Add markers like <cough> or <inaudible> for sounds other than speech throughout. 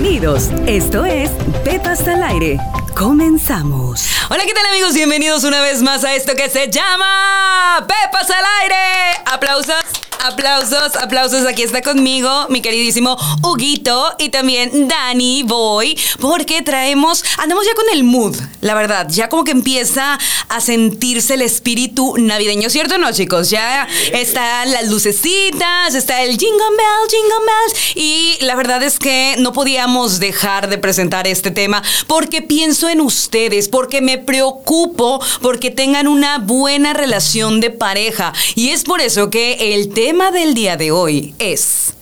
Bienvenidos. Esto es Pepas al aire. Comenzamos. Hola, ¿qué tal amigos? Bienvenidos una vez más a esto que se llama Pepas al aire. Aplausos. Aplausos, aplausos. Aquí está conmigo mi queridísimo Huguito y también Dani Boy, porque traemos, andamos ya con el mood, la verdad, ya como que empieza a sentirse el espíritu navideño, ¿cierto no, chicos? Ya están las lucecitas, está el jingle bell, jingle bells, y la verdad es que no podíamos dejar de presentar este tema porque pienso en ustedes, porque me preocupo porque tengan una buena relación de pareja, y es por eso que el tema tema del día de hoy es...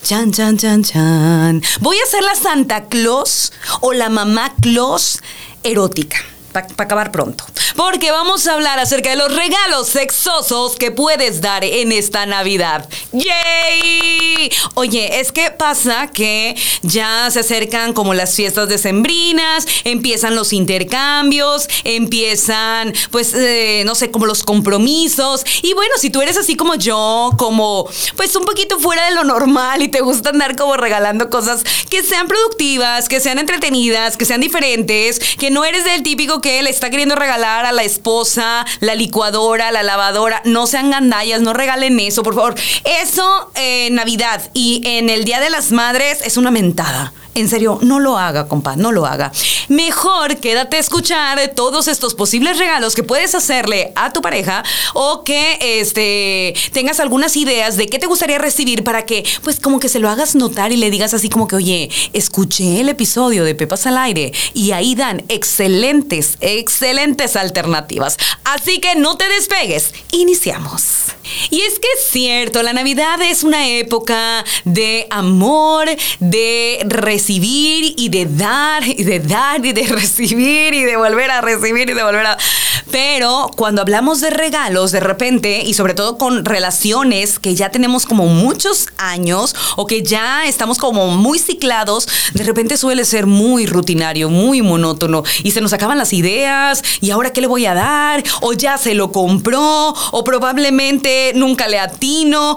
Chan, chan, chan, chan. Voy a ser la Santa Claus o la mamá Claus erótica para acabar pronto. Porque vamos a hablar acerca de los regalos sexosos que puedes dar en esta Navidad. ¡Yay! Oye, es que pasa que ya se acercan como las fiestas decembrinas, empiezan los intercambios, empiezan, pues, eh, no sé, como los compromisos. Y bueno, si tú eres así como yo, como, pues, un poquito fuera de lo normal y te gusta andar como regalando cosas que sean productivas, que sean entretenidas, que sean diferentes, que no eres del típico que le está queriendo regalar a la esposa la licuadora, la lavadora. No sean gandallas, no regalen eso, por favor. Eso en Navidad y en el Día de las Madres es una mentada. En serio, no lo haga, compa, no lo haga. Mejor quédate a escuchar todos estos posibles regalos que puedes hacerle a tu pareja o que este, tengas algunas ideas de qué te gustaría recibir para que, pues, como que se lo hagas notar y le digas así como que, oye, escuché el episodio de Pepas al aire y ahí dan excelentes, excelentes alternativas. Así que no te despegues. Iniciamos. Y es que es cierto, la Navidad es una época de amor, de recibir y de dar y de dar y de <laughs> recibir y de volver a recibir y de volver a... Pero cuando hablamos de regalos, de repente, y sobre todo con relaciones que ya tenemos como muchos años o que ya estamos como muy ciclados, de repente suele ser muy rutinario, muy monótono y se nos acaban las ideas y ahora qué le voy a dar o ya se lo compró o probablemente nunca le atino.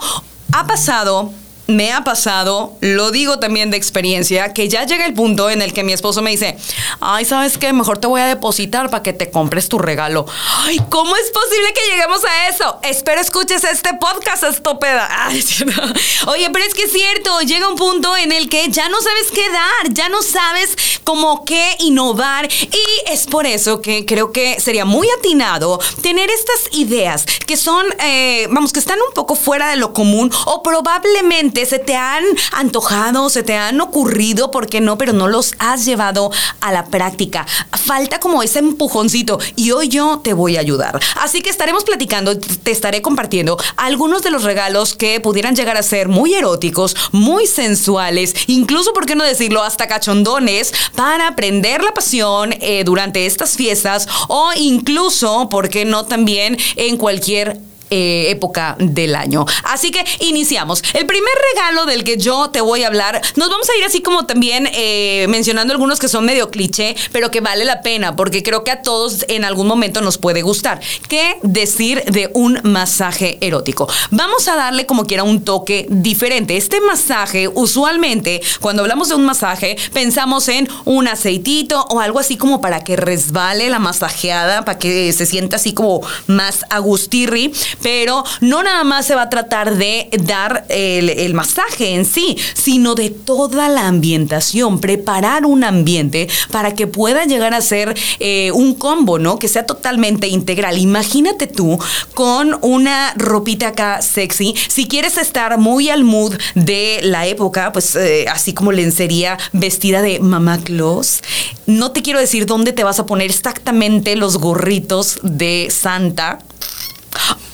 Ha pasado me ha pasado, lo digo también de experiencia, que ya llega el punto en el que mi esposo me dice, ay, ¿sabes qué? Mejor te voy a depositar para que te compres tu regalo. Ay, ¿cómo es posible que lleguemos a eso? Espero escuches este podcast, estúpida. <laughs> Oye, pero es que es cierto, llega un punto en el que ya no sabes qué dar, ya no sabes cómo qué innovar y es por eso que creo que sería muy atinado tener estas ideas que son, eh, vamos, que están un poco fuera de lo común o probablemente se te han antojado, se te han ocurrido, ¿por qué no? Pero no los has llevado a la práctica. Falta como ese empujoncito y hoy yo te voy a ayudar. Así que estaremos platicando, te estaré compartiendo algunos de los regalos que pudieran llegar a ser muy eróticos, muy sensuales, incluso, ¿por qué no decirlo?, hasta cachondones para prender la pasión eh, durante estas fiestas o incluso, ¿por qué no también en cualquier eh, época del año. Así que iniciamos. El primer regalo del que yo te voy a hablar, nos vamos a ir así como también eh, mencionando algunos que son medio cliché, pero que vale la pena, porque creo que a todos en algún momento nos puede gustar. ¿Qué decir de un masaje erótico? Vamos a darle como quiera un toque diferente. Este masaje, usualmente, cuando hablamos de un masaje, pensamos en un aceitito o algo así como para que resbale la masajeada, para que se sienta así como más agustirri pero no nada más se va a tratar de dar el, masaje en sí, sino de toda la ambientación, preparar un ambiente para que pueda llegar a ser eh, un combo, ¿no? Que sea totalmente integral. Imagínate tú con una ropita acá sexy, si quieres estar muy al mood de la época, pues eh, así como lencería vestida de mamá Claus, no te quiero decir dónde te vas a poner exactamente los gorritos de Santa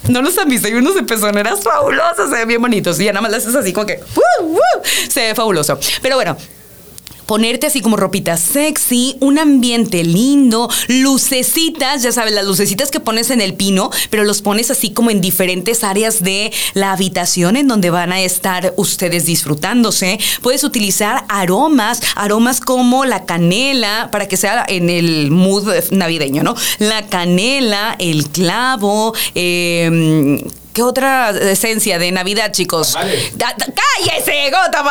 no los han visto, hay unos de pezoneras fabulosos, se ven bien bonitos. Y ya nada más las haces así como que, se ve fabuloso. Pero bueno, ponerte así como ropita sexy, un ambiente lindo, lucecitas, ya sabes, las lucecitas que pones en el pino, pero los pones así como en diferentes áreas de la habitación en donde van a estar ustedes disfrutándose. Puedes utilizar aromas, aromas como la canela, para que sea en el mood navideño, ¿no? La canela, el clavo, eh ¿Qué otra esencia de Navidad, chicos? ¡Cállese, gota!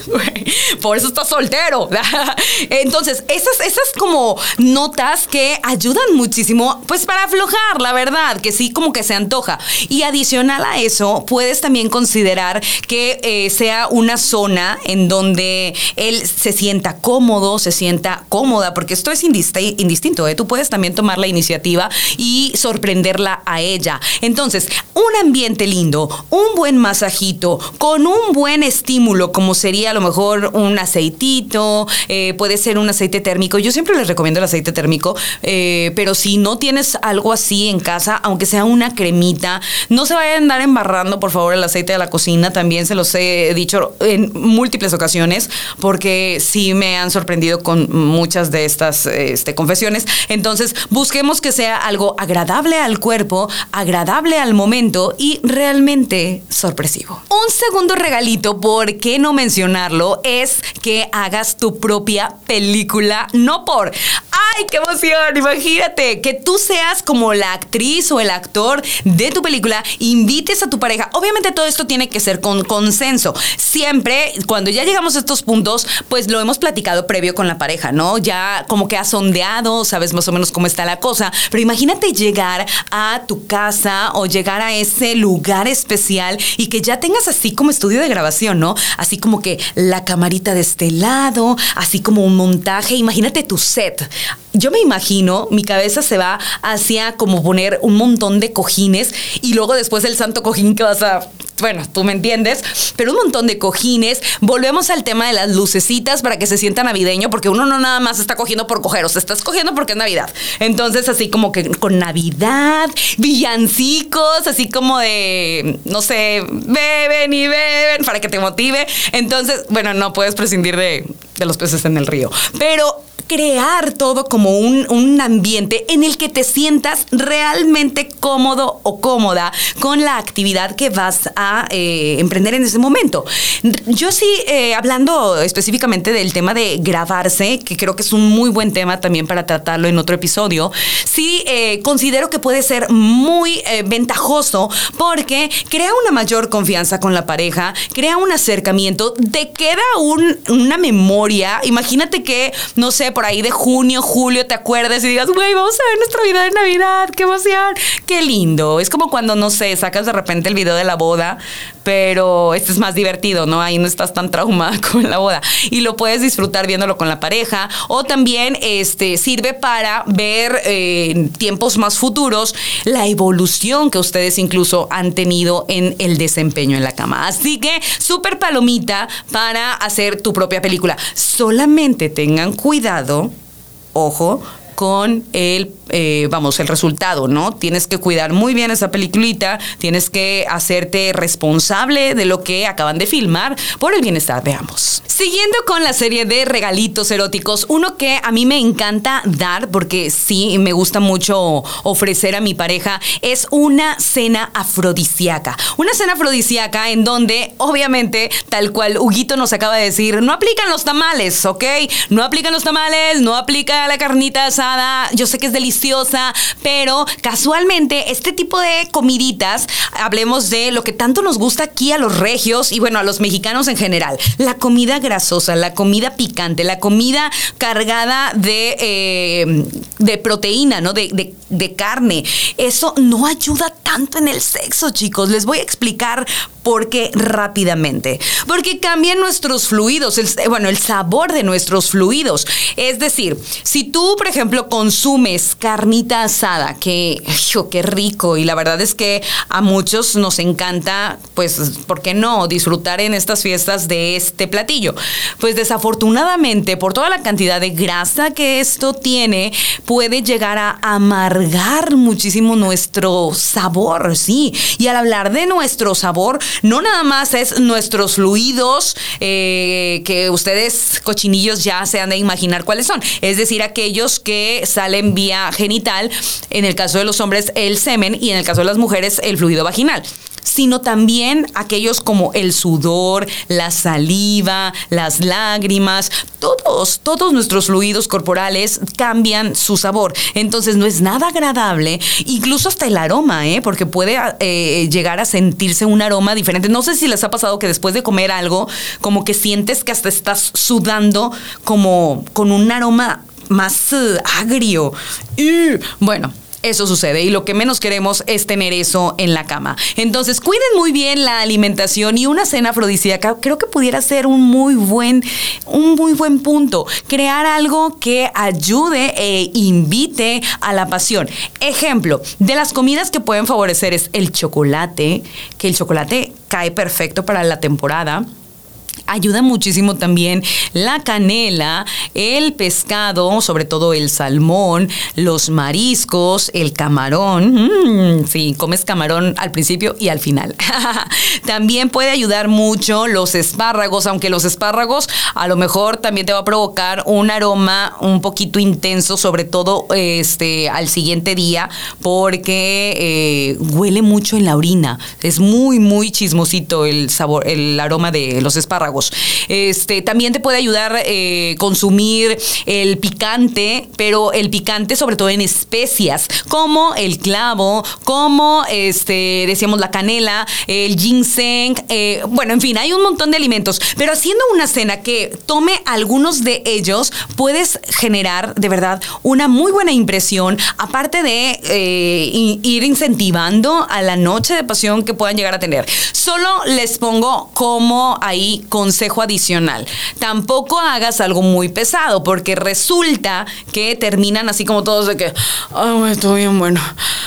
<laughs> Por eso está soltero. <laughs> Entonces, esas, esas como notas que ayudan muchísimo, pues para aflojar, la verdad, que sí como que se antoja. Y adicional a eso, puedes también considerar que eh, sea una zona en donde él se sienta cómodo, se sienta cómoda, porque esto es indistinto. ¿eh? Tú puedes también tomar la iniciativa y sorprenderla a ella. Entonces, un ambiente lindo, un buen masajito, con un buen estímulo, como sería a lo mejor un aceitito, eh, puede ser un aceite térmico. Yo siempre les recomiendo el aceite térmico, eh, pero si no tienes algo así en casa, aunque sea una cremita, no se vayan a andar embarrando, por favor, el aceite de la cocina. También se los he dicho en múltiples ocasiones, porque sí me han sorprendido con muchas de estas este, confesiones. Entonces, busquemos que sea algo agradable al cuerpo, agradable al momento y realmente sorpresivo. Un segundo regalito, ¿por qué no mencionarlo? Es que hagas tu propia película, no por, ¡ay, qué emoción! Imagínate que tú seas como la actriz o el actor de tu película, invites a tu pareja. Obviamente todo esto tiene que ser con consenso. Siempre, cuando ya llegamos a estos puntos, pues lo hemos platicado previo con la pareja, ¿no? Ya como que has sondeado, sabes más o menos cómo está la cosa, pero imagínate llegar a tu casa o llegar a ese lugar especial y que ya tengas así como estudio de grabación, ¿no? Así como que la camarita de este lado, así como un montaje, imagínate tu set. Yo me imagino, mi cabeza se va hacia como poner un montón de cojines y luego después el santo cojín que vas a bueno, tú me entiendes, pero un montón de cojines. Volvemos al tema de las lucecitas para que se sienta navideño, porque uno no nada más está cogiendo por coger, o sea, estás cogiendo porque es Navidad. Entonces, así como que con Navidad, villancicos, así como de, no sé, beben y beben para que te motive. Entonces, bueno, no puedes prescindir de, de los peces en el río. Pero crear todo como un, un, ambiente en el que te sientas realmente cómodo o cómoda con la actividad que vas a eh, emprender en ese momento. Yo sí, eh, hablando específicamente del tema de grabarse, que creo que es un muy buen tema también para tratarlo en otro episodio, sí eh, considero que puede ser muy ventajoso porque crea una mayor confianza con la pareja, crea un acercamiento, te queda un, una memoria. Imagínate que, no sé, por ahí de junio, julio, te acuerdas y digas, güey, vamos a ver nuestro video de Navidad, qué emoción, qué lindo. Es como cuando, no sé, sacas de repente el video de la boda, pero este es más divertido, ¿no? Ahí no estás tan traumada <laughs> con la boda. Y lo puedes disfrutar viéndolo con la pareja. O también este, sirve para ver eh, en tiempos más futuros la evolución que ustedes incluso han tenido en el desempeño en la cama. Así que súper palomita para hacer tu propia película. Solamente tengan cuidado ojo, con el eh, vamos, el resultado, ¿no? Tienes que cuidar muy bien esa peliculita, tienes que hacerte responsable de lo que acaban de filmar por el bienestar de ambos. Siguiendo con la serie de regalitos eróticos, uno que a mí me encanta dar, porque sí, me gusta mucho ofrecer a mi pareja, es una cena afrodisíaca. Una cena afrodisíaca en donde, obviamente, tal cual Huguito nos acaba de decir, no aplican los tamales, ¿ok? No aplican los tamales, no aplica la carnita asada. Yo sé que es delicioso pero casualmente este tipo de comiditas, hablemos de lo que tanto nos gusta aquí a los regios y bueno, a los mexicanos en general, la comida grasosa, la comida picante, la comida cargada de, eh, de proteína, ¿no? De, de carne. Eso no ayuda tanto en el sexo, chicos. Les voy a explicar por qué rápidamente. Porque cambian nuestros fluidos, el, bueno, el sabor de nuestros fluidos. Es decir, si tú, por ejemplo, consumes carnita asada, que, qué rico, y la verdad es que a muchos nos encanta, pues, ¿por qué no? Disfrutar en estas fiestas de este platillo. Pues desafortunadamente, por toda la cantidad de grasa que esto tiene, puede llegar a amargar muchísimo nuestro sabor, sí. Y al hablar de nuestro sabor, no nada más es nuestros fluidos, eh, que ustedes cochinillos ya se han de imaginar cuáles son. Es decir, aquellos que salen vía genital, en el caso de los hombres el semen y en el caso de las mujeres el fluido vaginal. Sino también aquellos como el sudor, la saliva, las lágrimas, todos, todos nuestros fluidos corporales cambian su sabor. Entonces no es nada agradable, incluso hasta el aroma, ¿eh? porque puede eh, llegar a sentirse un aroma diferente. No sé si les ha pasado que después de comer algo, como que sientes que hasta estás sudando como con un aroma más uh, agrio. Y, bueno, eso sucede y lo que menos queremos es tener eso en la cama. Entonces, cuiden muy bien la alimentación y una cena afrodisíaca creo que pudiera ser un muy buen un muy buen punto, crear algo que ayude e invite a la pasión. Ejemplo, de las comidas que pueden favorecer es el chocolate, que el chocolate cae perfecto para la temporada Ayuda muchísimo también la canela, el pescado, sobre todo el salmón, los mariscos, el camarón. Mm, sí, comes camarón al principio y al final. <laughs> también puede ayudar mucho los espárragos, aunque los espárragos a lo mejor también te va a provocar un aroma un poquito intenso, sobre todo este al siguiente día, porque eh, huele mucho en la orina. Es muy, muy chismosito el sabor, el aroma de los espárragos. Este, también te puede ayudar eh, consumir el picante, pero el picante sobre todo en especias, como el clavo, como este, decíamos la canela, el ginseng, eh, bueno, en fin, hay un montón de alimentos, pero haciendo una cena que tome algunos de ellos, puedes generar de verdad una muy buena impresión, aparte de eh, ir incentivando a la noche de pasión que puedan llegar a tener. Solo les pongo como ahí consejo adicional. Tampoco hagas algo muy pesado, porque resulta que terminan así como todos de que, ay, estoy bien bueno,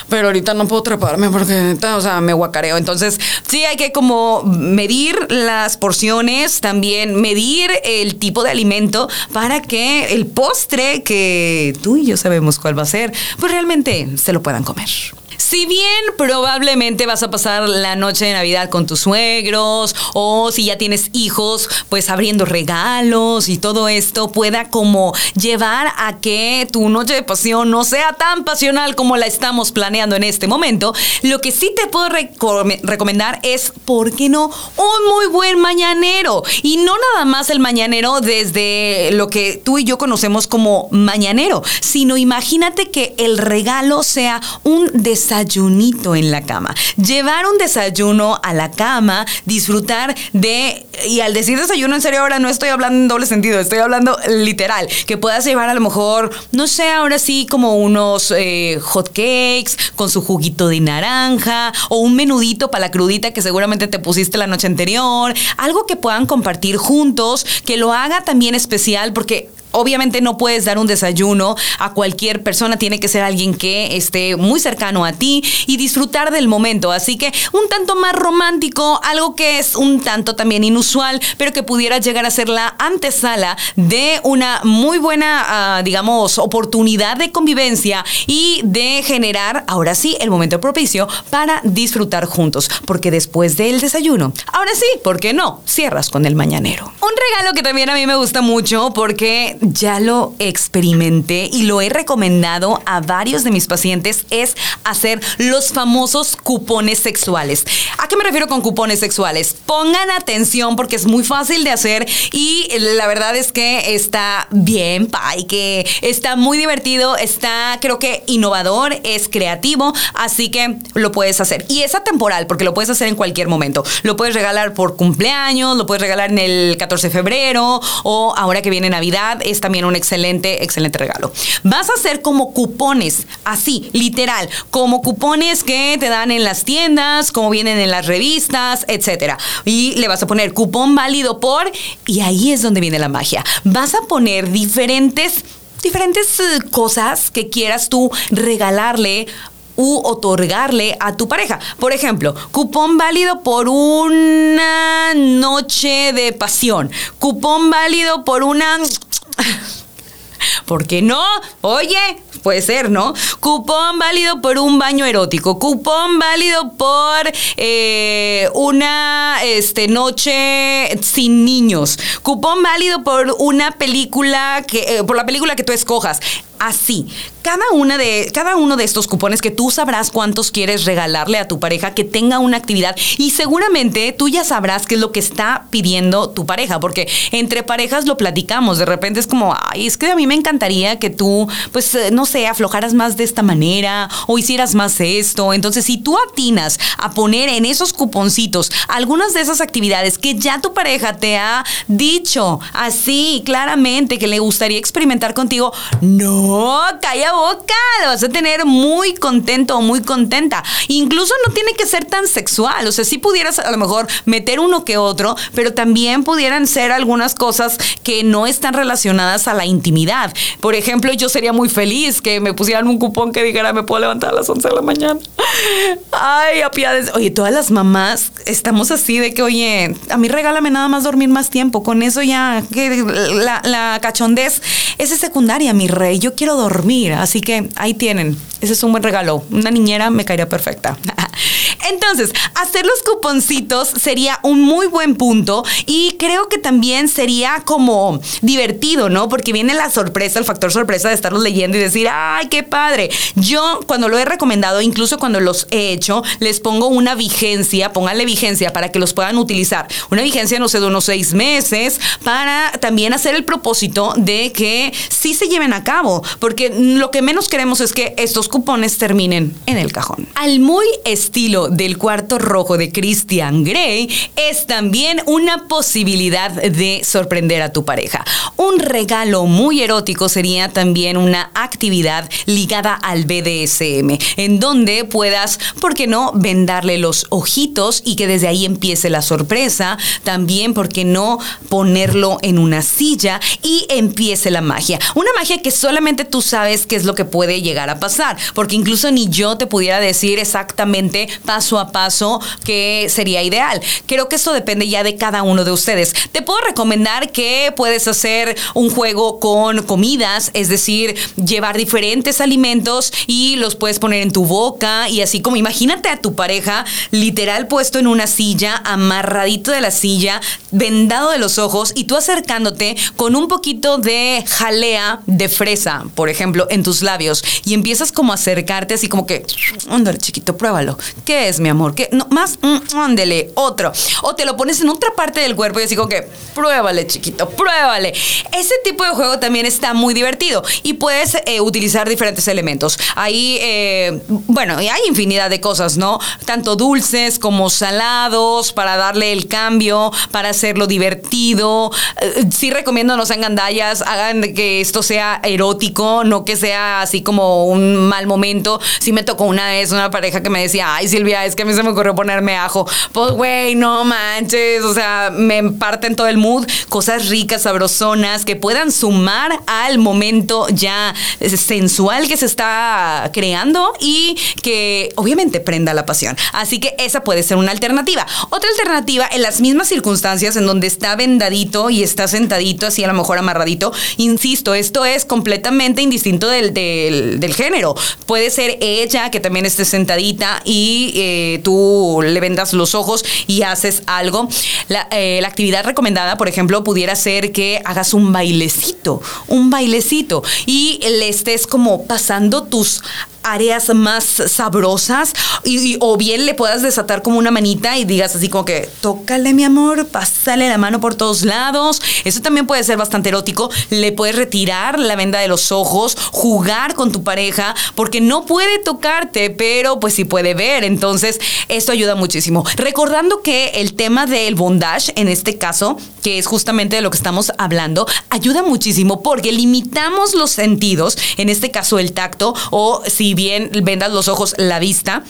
pero ahorita no puedo treparme porque, o sea, me guacareo. Entonces, sí hay que como medir las porciones, también medir el tipo de alimento para que el postre que tú y yo sabemos cuál va a ser, pues realmente se lo puedan comer. Si bien probablemente vas a pasar la noche de Navidad con tus suegros o si ya tienes hijos, pues abriendo regalos y todo esto pueda como llevar a que tu noche de pasión no sea tan pasional como la estamos planeando en este momento, lo que sí te puedo recomendar es, ¿por qué no? Un muy buen mañanero. Y no nada más el mañanero desde lo que tú y yo conocemos como mañanero, sino imagínate que el regalo sea un desayuno desayunito en la cama. Llevar un desayuno a la cama, disfrutar de, y al decir desayuno en serio ahora no estoy hablando en doble sentido, estoy hablando literal, que puedas llevar a lo mejor, no sé, ahora sí como unos eh, hot cakes con su juguito de naranja o un menudito para la crudita que seguramente te pusiste la noche anterior, algo que puedan compartir juntos, que lo haga también especial porque obviamente no puedes dar un desayuno a cualquier persona, tiene que ser alguien que esté muy cercano a ti y disfrutar del momento. Así que un tanto más romántico, algo que es un tanto también inusual, pero que pudiera llegar a ser la antesala de una muy buena, ah, digamos, oportunidad de convivencia y de generar, ahora sí, el momento propicio para disfrutar juntos. Porque después del desayuno, ahora sí, ¿por qué no? Cierras con el mañanero. Un regalo que también a mí me gusta mucho porque ya lo experimenté y lo he recomendado a varios de mis pacientes es hacer los famosos cupones sexuales. ¿A qué me refiero con cupones sexuales? Pongan atención porque es muy fácil de hacer y la verdad es que está bien, pay, que está muy divertido, está creo que innovador, es creativo, así que lo puedes hacer. Y es atemporal porque lo puedes hacer en cualquier momento. Lo puedes regalar por cumpleaños, lo puedes regalar en el 14 de febrero o ahora que viene Navidad es también un excelente, excelente regalo. Vas a hacer como cupones, así, literal, como cupones que te dan en las tiendas, como vienen en las revistas, etcétera. Y le vas a poner cupón válido por, y ahí es donde viene la magia. Vas a poner diferentes diferentes eh, cosas que quieras tú regalarle u otorgarle a tu pareja. Por ejemplo, cupón válido por una noche de pasión. Cupón válido por una ¿Por qué no? Oye, puede ser, ¿no? Cupón válido por un baño erótico, cupón válido por eh, una este, noche sin niños, cupón válido por una película que, eh, por la película que tú escojas así. Cada, una de, cada uno de estos cupones que tú sabrás cuántos quieres regalarle a tu pareja que tenga una actividad y seguramente tú ya sabrás qué es lo que está pidiendo tu pareja, porque entre parejas lo platicamos, de repente es como, ay, es que a mí me encantaría que tú, pues, eh, no sé, aflojaras más de esta manera o hicieras más esto. Entonces, si tú atinas a poner en esos cuponcitos algunas de esas actividades que ya tu pareja te ha dicho así claramente que le gustaría experimentar contigo, no, calla boca, lo vas a tener muy contento o muy contenta. Incluso no tiene que ser tan sexual, o sea, si pudieras a lo mejor meter uno que otro, pero también pudieran ser algunas cosas que no están relacionadas a la intimidad. Por ejemplo, yo sería muy feliz que me pusieran un cupón que dijera me puedo levantar a las 11 de la mañana. Ay, apiades. Oye, todas las mamás estamos así de que, oye, a mí regálame nada más dormir más tiempo. Con eso ya, que la, la cachondez, esa es secundaria, mi rey. Yo quiero dormir. Así que ahí tienen. Ese es un buen regalo. Una niñera me caería perfecta. <laughs> Entonces, hacer los cuponcitos sería un muy buen punto y creo que también sería como divertido, ¿no? Porque viene la sorpresa, el factor sorpresa de estarlos leyendo y decir, ay, qué padre. Yo cuando lo he recomendado, incluso cuando los he hecho, les pongo una vigencia, pónganle vigencia para que los puedan utilizar. Una vigencia, no sé, de unos seis meses, para también hacer el propósito de que sí se lleven a cabo, porque lo que menos queremos es que estos cupones terminen en el cajón. Al muy estilo del cuarto rojo de Christian Grey es también una posibilidad de sorprender a tu pareja. Un regalo muy erótico sería también una actividad ligada al BDSM, en donde puedas, ¿por qué no?, vendarle los ojitos y que desde ahí empiece la sorpresa. También, ¿por qué no?, ponerlo en una silla y empiece la magia. Una magia que solamente tú sabes qué es lo que puede llegar a pasar, porque incluso ni yo te pudiera decir exactamente paso a paso que sería ideal. Creo que esto depende ya de cada uno de ustedes. Te puedo recomendar que puedes hacer un juego con comidas, es decir, llevar diferentes alimentos y los puedes poner en tu boca y así como imagínate a tu pareja literal puesto en una silla, amarradito de la silla, vendado de los ojos y tú acercándote con un poquito de jalea de fresa, por ejemplo, en tus labios y empiezas como a acercarte así como que, ándale chiquito, pruébalo. ¿Qué es, mi amor? ¿Qué? No, más, mm, ándele, otro. O te lo pones en otra parte del cuerpo y así como que, pruébale chiquito, pruébale. Ese tipo de juego también está muy divertido y puedes eh, utilizar diferentes elementos. Ahí, eh, bueno, hay infinidad de cosas, ¿no? Tanto dulces como salados para darle el cambio, para hacerlo divertido. Eh, sí recomiendo no sean gandallas, hagan que esto sea erótico, no que sea así como un mal momento. Sí me tocó una vez una pareja que me decía, ay Silvia, es que a mí se me ocurrió ponerme ajo. Pues güey, no manches, o sea, me parten todo el mood. Cosas ricas, sabrosonas, que puedan sumar al momento ya sensual que se está creando y que obviamente prenda la pasión. Así que esa puede ser una alternativa. Otra alternativa, en las mismas circunstancias en donde está vendadito y está sentadito, así a lo mejor amarradito, insisto, esto es completamente indistinto del, del, género. Puede ser ella que también esté sentadita y eh, tú le vendas los ojos y haces algo. Eh, la actividad recomendada, por ejemplo, pudiera ser que hagas un bailecito, un bailecito y le estés como pasando tus áreas más sabrosas y, o bien le puedas desatar como una manita y digas así como que tócale mi amor, pásale la mano por todos lados. Eso también puede ser bastante erótico. Le puedes retirar la venda de los ojos, jugar con tu pareja porque no puede tocarte, pero pues sí puede ver. Entonces, esto ayuda muchísimo. Recordando que el tema del bondage, en este caso, que es justamente de lo que estamos hablando, ayuda muchísimo porque limitamos los sentidos, en este caso el tacto o si bien vendas los ojos, la vista,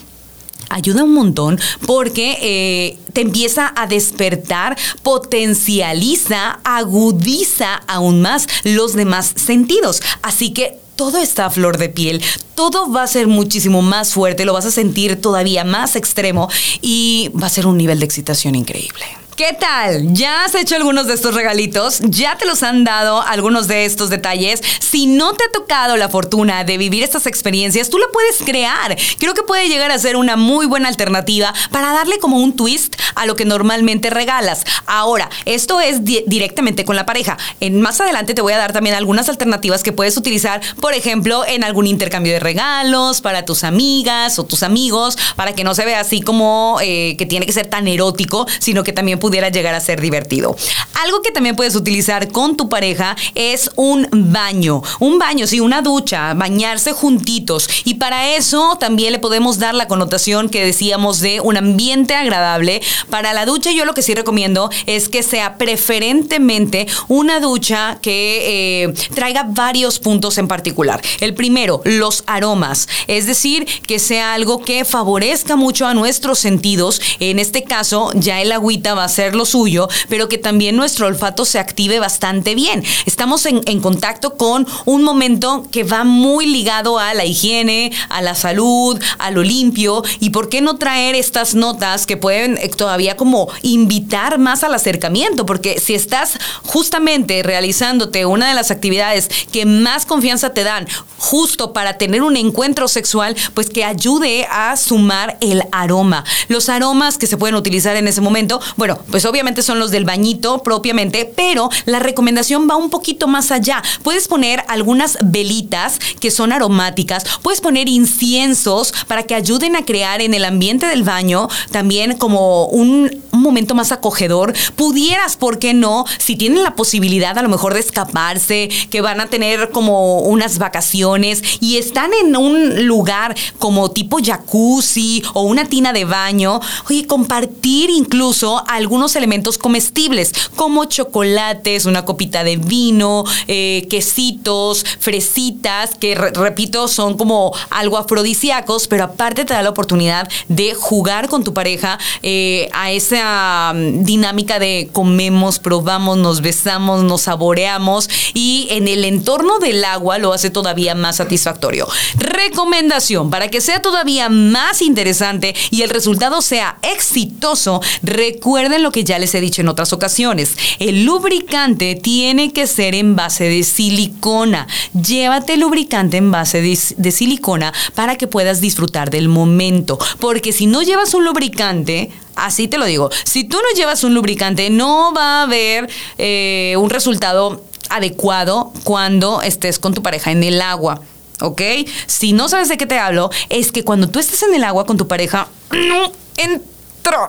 ayuda un montón porque eh, te empieza a despertar, potencializa, agudiza aún más los demás sentidos. Así que todo está a flor de piel, todo va a ser muchísimo más fuerte, lo vas a sentir todavía más extremo y va a ser un nivel de excitación increíble. ¿Qué tal? ¿Ya has hecho algunos de estos regalitos? ¿Ya te los han dado algunos de estos detalles? Si no te ha tocado la fortuna de vivir estas experiencias, tú la puedes crear. Creo que puede llegar a ser una muy buena alternativa para darle como un twist a lo que normalmente regalas. Ahora, esto es directamente con la pareja. En, más adelante te voy a dar también algunas alternativas que puedes utilizar, por ejemplo, en algún intercambio de regalos para tus amigas o tus amigos, para que no se vea así como eh, que tiene que ser tan erótico, sino que también pudiera llegar a ser divertido. Algo que también puedes utilizar con tu pareja es un baño. Un baño, sí, una ducha, bañarse juntitos. Y para eso también le podemos dar la connotación que decíamos de un ambiente agradable. Para la ducha yo lo que sí recomiendo es que sea preferentemente una ducha que eh, traiga varios puntos en particular. El primero, los aromas. Es decir, que sea algo que favorezca mucho a nuestros sentidos. En este caso, ya el agüita va a ser lo suyo, pero que también nuestro olfato se active bastante bien. Estamos en, contacto con un momento que va muy ligado a la higiene, a la salud, a lo limpio, y por qué no traer estas notas que pueden eh, todavía como invitar más al acercamiento, porque si estás justamente realizándote una de las actividades que más confianza te dan justo para tener un encuentro sexual, pues que ayude a sumar el aroma. Los aromas que se pueden utilizar en ese momento, bueno, pues obviamente son los del bañito propiamente, pero la recomendación va un poquito más allá. Puedes poner algunas velitas que son aromáticas, puedes poner inciensos para que ayuden a crear en el ambiente del baño también como un, momento más acogedor. Pudieras, ¿por qué no? Si tienen la posibilidad a lo mejor de escaparse, que van a tener como unas vacaciones y están en un lugar como tipo jacuzzi o una tina de baño, oye, compartir incluso algunos elementos comestibles como chocolates, una copita de vino, eh, quesitos, fresitas, que repito, son como algo afrodisíacos, pero aparte te da la oportunidad de jugar con tu pareja eh, a esa mm, dinámica de comemos, probamos, nos besamos, nos saboreamos y en el entorno del agua lo hace todavía más satisfactorio. Recomendación, para que sea todavía más interesante y el resultado sea exitoso, recuerden lo que ya les he dicho en otras ocasiones. El lubricante tiene que ser en base de silicona. Llévate lubricante en base de, silicona para que puedas disfrutar del momento. Porque si no llevas un lubricante, Así te lo digo. Si tú no llevas un lubricante, no va a haber eh, un resultado adecuado cuando estés con tu pareja en el agua. ¿Ok? Si no sabes de qué te hablo, es que cuando tú estés en el agua con tu pareja, no, <clears throat> en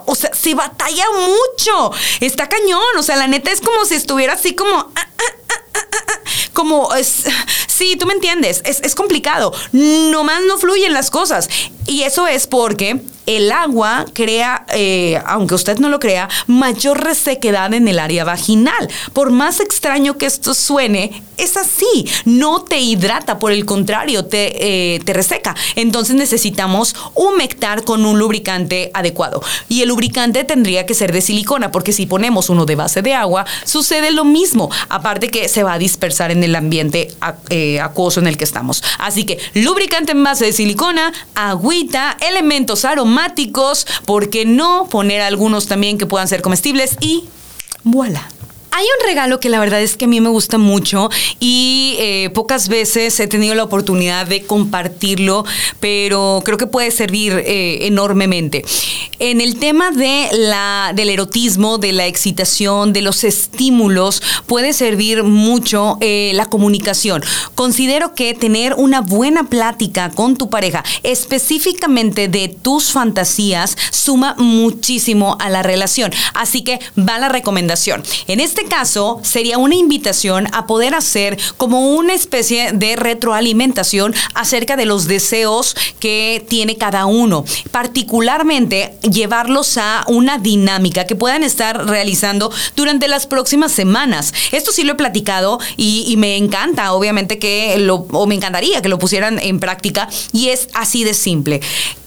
o sea, si batalla mucho. Está cañón. O sea, la neta es como si estuviera así como. Ah, ah, como es. Sí, tú me entiendes. Es, es complicado. Nomás no fluyen las cosas. Y eso es porque el agua crea, eh, aunque usted no lo crea, mayor resequedad en el área vaginal. Por más extraño que esto suene, es así. No te hidrata, por el contrario, te, eh, te reseca. Entonces necesitamos humectar con un lubricante adecuado. Y el lubricante tendría que ser de silicona, porque si ponemos uno de base de agua, sucede lo mismo. Aparte que se va a dispersar en el ambiente eh, acuoso en el que estamos. Así que lubricante en base de silicona, agüita, elementos aromáticos, ¿por qué no poner algunos también que puedan ser comestibles? Y voilà. Hay un regalo que la verdad es que a mí me gusta mucho y eh, pocas veces he tenido la oportunidad de compartirlo, pero creo que puede servir eh, enormemente. En el tema de la, del erotismo, de la excitación, de los estímulos, puede servir mucho eh, la comunicación. Considero que tener una buena plática con tu pareja, específicamente de tus fantasías, suma muchísimo a la relación. Así que va la recomendación. En este caso, sería una invitación a poder hacer como una especie de retroalimentación acerca de los deseos que tiene cada uno. Particularmente, llevarlos a una dinámica que puedan estar realizando durante las próximas semanas. Esto sí lo he platicado y, me encanta, obviamente, que lo, o me encantaría que lo pusieran en práctica y es así de simple.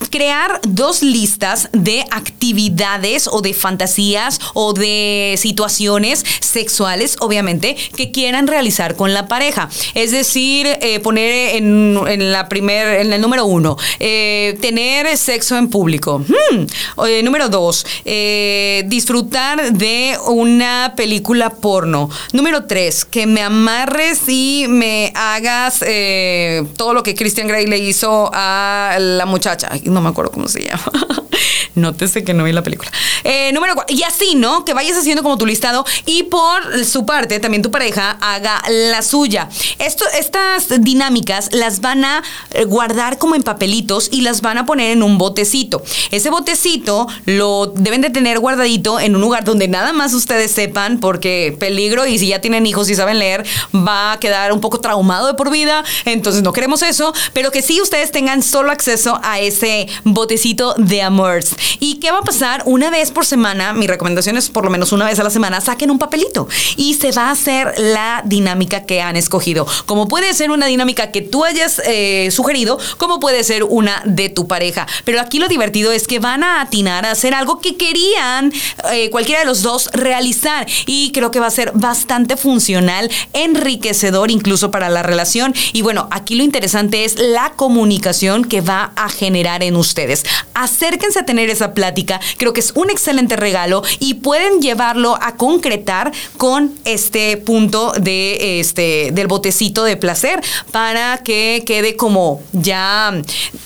Crear dos listas de actividades o de fantasías o de situaciones sexuales, obviamente, que quieran realizar con la pareja. Es decir, eh, poner en, la primer, en el número uno, eh, tener sexo en público. Hmm. número dos, disfrutar de una película porno. Número tres, que me amarres y me hagas todo lo que Christian Grey le hizo a la muchacha. No me acuerdo cómo se llama. <laughs> Nótese que no vi la película. Eh, número cuatro. Y así, ¿no? Que vayas haciendo como tu listado y por su parte, también tu pareja haga la suya. Esto, estas dinámicas las van a eh, guardar como en papelitos y las van a poner en un botecito. Ese botecito lo deben de tener guardadito en un lugar donde nada más ustedes sepan, porque peligro y si ya tienen hijos y saben leer, va a quedar un poco traumado de por vida. Entonces no queremos eso, pero que sí ustedes tengan solo acceso a ese botecito de amor. ¿Y qué va a pasar? Una vez por semana, mi recomendación es por lo menos una vez a la semana, saquen un papelito y se va a hacer la dinámica que han escogido. Como puede ser una dinámica que tú hayas eh, sugerido, como puede ser una de tu pareja. Pero aquí lo divertido es que van a atinar a hacer algo que querían eh, cualquiera de los dos realizar. Y creo que va a ser bastante funcional, enriquecedor incluso para la relación. Y bueno, aquí lo interesante es la comunicación que va a generar en ustedes. Acérquense a tener esa plática. Creo que es un excelente regalo y pueden llevarlo a concretar con este punto de este del botecito de placer para que quede como ya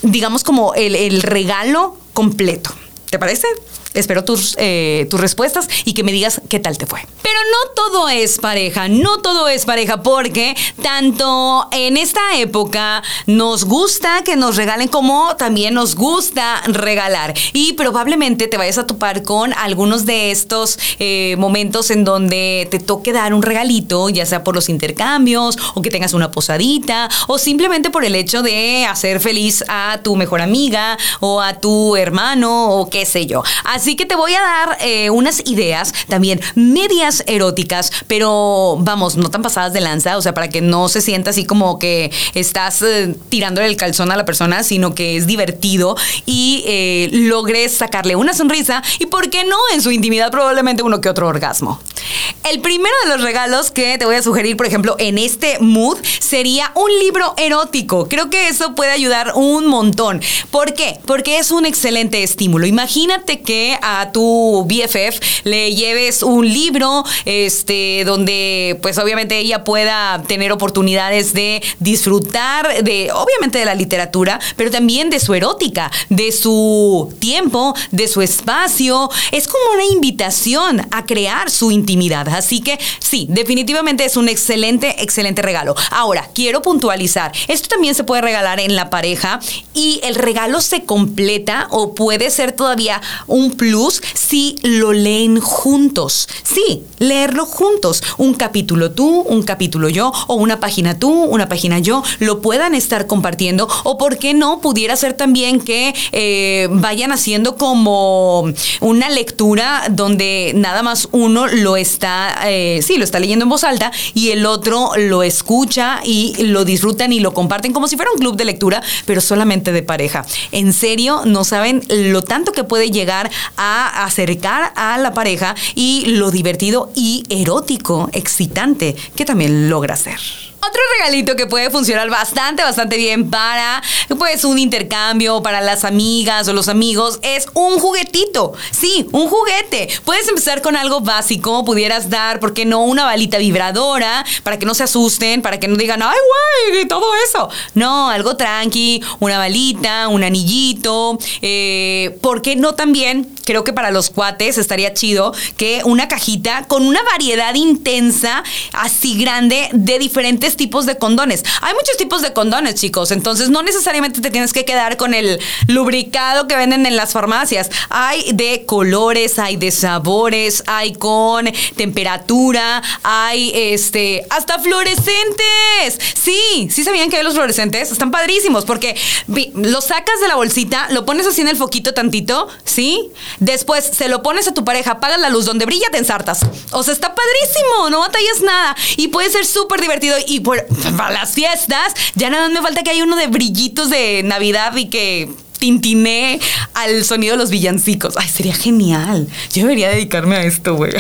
digamos como el, el regalo completo. ¿Te parece? Espero tus, eh, tus respuestas y que me digas qué tal te fue. Pero no todo es pareja, no todo es pareja, porque tanto en esta época nos gusta que nos regalen como también nos gusta regalar. Y probablemente te vayas a topar con algunos de estos eh, momentos en donde te toque dar un regalito, ya sea por los intercambios o que tengas una posadita o simplemente por el hecho de hacer feliz a tu mejor amiga o a tu hermano o qué sé yo. Así que te voy a dar eh, unas ideas también medias eróticas, pero vamos, no tan pasadas de lanza, o sea, para que no se sienta así como que estás eh, tirándole el calzón a la persona, sino que es divertido y eh, logres sacarle una sonrisa y, ¿por qué no? En su intimidad probablemente uno que otro orgasmo. El primero de los regalos que te voy a sugerir, por ejemplo, en este mood, sería un libro erótico. Creo que eso puede ayudar un montón. ¿Por qué? Porque es un excelente estímulo. Imagínate que a tu BFF le lleves un libro, este, donde pues obviamente ella pueda tener oportunidades de disfrutar de, obviamente de la literatura, pero también de su erótica, de su tiempo, de su espacio. Es como una invitación a crear su intimidad. Así que sí, definitivamente es un excelente, excelente regalo. Ahora, quiero puntualizar, esto también se puede regalar en la pareja y el regalo se completa o puede ser todavía un plus si lo leen juntos. Sí, leerlo juntos. Un capítulo tú, un capítulo yo, o una página tú, una página yo, lo puedan estar compartiendo. O por qué no, pudiera ser también que eh, vayan haciendo como una lectura donde nada más uno lo está, eh, sí, lo está leyendo en voz alta y el otro lo escucha y lo disfrutan y lo comparten como si fuera un club de lectura, pero solamente de pareja. En serio, no saben lo tanto que puede llegar a acercar a la pareja y lo divertido y erótico, excitante que también logra ser. Otro regalito que puede funcionar bastante, bastante bien para pues un intercambio, para las amigas o los amigos, es un juguetito. Sí, un juguete. Puedes empezar con algo básico, pudieras dar, ¿por qué no? Una balita vibradora, para que no se asusten, para que no digan, ay, güey, todo eso. No, algo tranqui, una balita, un anillito. Eh, ¿Por qué no también? Creo que para los cuates estaría chido que una cajita con una variedad intensa, así grande, de diferentes tipos de condones. Hay muchos tipos de condones, chicos, entonces no necesariamente te tienes que quedar con el lubricado que venden en las farmacias. Hay de colores, hay de sabores, hay con temperatura, hay este hasta fluorescentes. Sí, sí sabían que hay los fluorescentes, están padrísimos porque los sacas de la bolsita, lo pones así en el foquito tantito, ¿sí? Después se lo pones a tu pareja, apagas la luz, donde brilla te ensartas. O sea, está padrísimo, no batallas nada y puede ser súper divertido y <laughs> para las fiestas, ya nada más me falta que haya uno de brillitos de Navidad y que tintiné al sonido de los villancicos. Ay, sería genial. Yo debería dedicarme a esto, güey.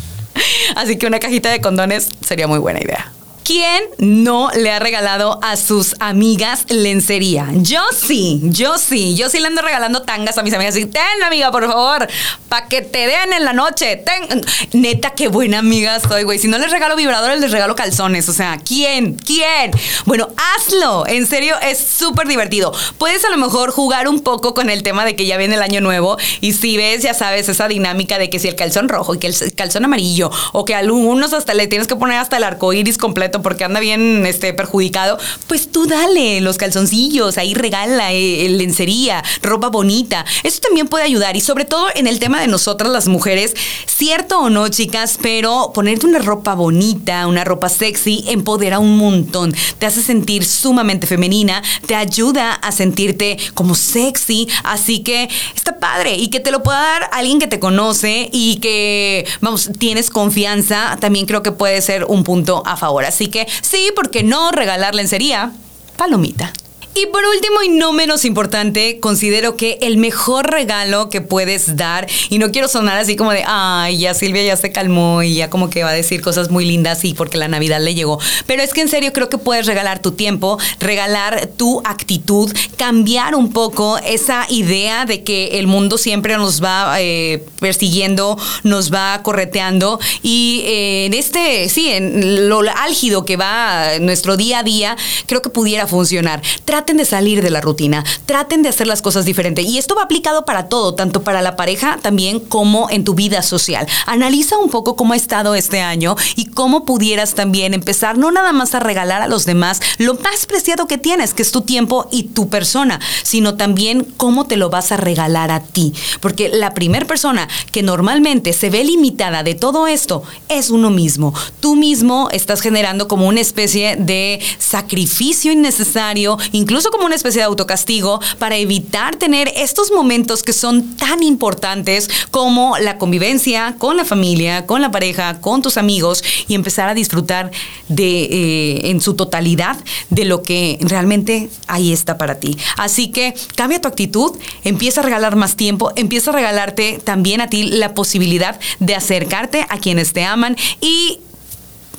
<laughs> Así que una cajita de condones sería muy buena idea. ¿Quién no le ha regalado a sus amigas lencería? Yo sí, yo sí. Yo sí le ando regalando tangas a mis amigas. Y ten, amiga, por favor, para que te den en la noche. Ten. Neta, qué buena amiga soy, güey. Si no les regalo vibradores, les regalo calzones. O sea, ¿quién? ¿Quién? Bueno, hazlo. En serio, es súper divertido. Puedes a lo mejor jugar un poco con el tema de que ya viene el año nuevo. Y si ves, ya sabes, esa dinámica de que si el calzón rojo y que el calzón amarillo, o que a algunos hasta le tienes que poner hasta el arco iris completo porque anda bien este, perjudicado, pues tú dale los calzoncillos, ahí regala eh, lencería, ropa bonita. Eso también puede ayudar y sobre todo en el tema de nosotras las mujeres, cierto o no, chicas, pero ponerte una ropa bonita, una ropa sexy, empodera un montón. Te hace sentir sumamente femenina, te ayuda a sentirte como sexy, así que está padre y que te lo pueda dar alguien que te conoce y que, vamos, tienes confianza, también creo que puede ser un punto a favor. Así que sí, porque no regalar lencería, palomita. Y por último y no menos importante, considero que el mejor regalo que puedes dar, y no quiero sonar así como de, ay, ya Silvia ya se calmó y ya como que va a decir cosas muy lindas y porque la Navidad le llegó, pero es que en serio creo que puedes regalar tu tiempo, regalar tu actitud, cambiar un poco esa idea de que el mundo siempre nos va eh, persiguiendo, nos va correteando y eh, en este, sí, en lo álgido que va nuestro día a día, creo que pudiera funcionar traten de salir de la rutina, traten de hacer las cosas diferentes. Y esto va aplicado para todo, tanto para la pareja también como en tu vida social. Analiza un poco cómo ha estado este año y cómo pudieras también empezar no nada más a regalar a los demás lo más preciado que tienes, que es tu tiempo y tu persona, sino también cómo te lo vas a regalar a ti. Porque la primera persona que normalmente se ve limitada de todo esto es uno mismo. Tú mismo estás generando como una especie de sacrificio innecesario, incluso como una especie de autocastigo para evitar tener estos momentos que son tan importantes como la convivencia con la familia, con la pareja, con tus amigos y empezar a disfrutar de eh, en su totalidad de lo que realmente ahí está para ti. Así que cambia tu actitud, empieza a regalar más tiempo, empieza a regalarte también a ti la posibilidad de acercarte a quienes te aman y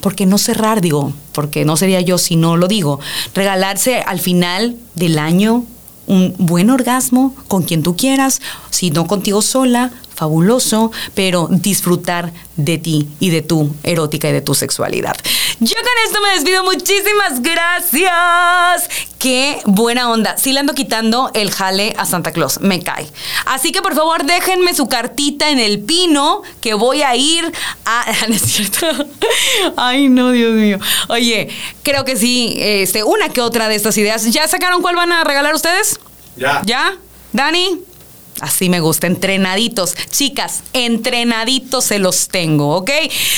porque no cerrar, digo, porque no sería yo si no lo digo, regalarse al final del año un buen orgasmo con quien tú quieras, si no contigo sola, fabuloso, pero disfrutar de ti y de tu erótica y de tu sexualidad. Yo con esto me despido. Muchísimas gracias. Qué buena onda. Sí le ando quitando el jale a Santa Claus. Me cae. Así que por favor déjenme su cartita en el pino que voy a ir a... <laughs> ¿No es cierto? Ay, no, Dios mío. Oye, creo que sí, este, una que otra de estas ideas. ¿Ya sacaron cuál van a regalar ustedes? Ya. ¿Ya? ¿Dani? Así me gusta, entrenaditos. Chicas, entrenaditos se los tengo, ¿ok?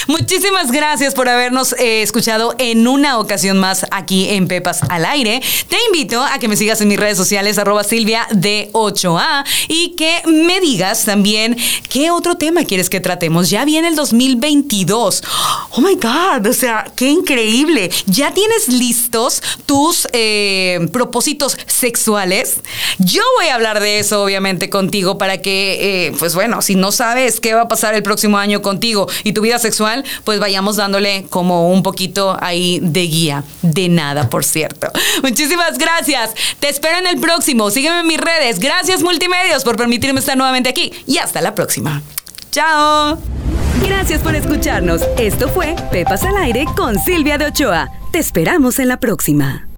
Muchísimas gracias por habernos eh, escuchado en una ocasión más aquí en Pepas al Aire. Te invito a que me sigas en mis redes sociales, arroba Silvia de 8A, y que me digas también qué otro tema quieres que tratemos. Ya viene el 2022. Oh my God, o sea, qué increíble. ¿Ya tienes listos tus eh, propósitos sexuales? Yo voy a hablar de eso, obviamente, contigo para que, eh, pues bueno, si no sabes qué va a pasar el próximo año contigo y tu vida sexual, pues vayamos dándole como un poquito ahí de guía. De nada, por cierto. Muchísimas gracias. Te espero en el próximo. Sígueme en mis redes. Gracias Multimedios por permitirme estar nuevamente aquí y hasta la próxima. Chao. Gracias por escucharnos. Esto fue Pepas al Aire con Silvia de Ochoa. Te esperamos en la próxima.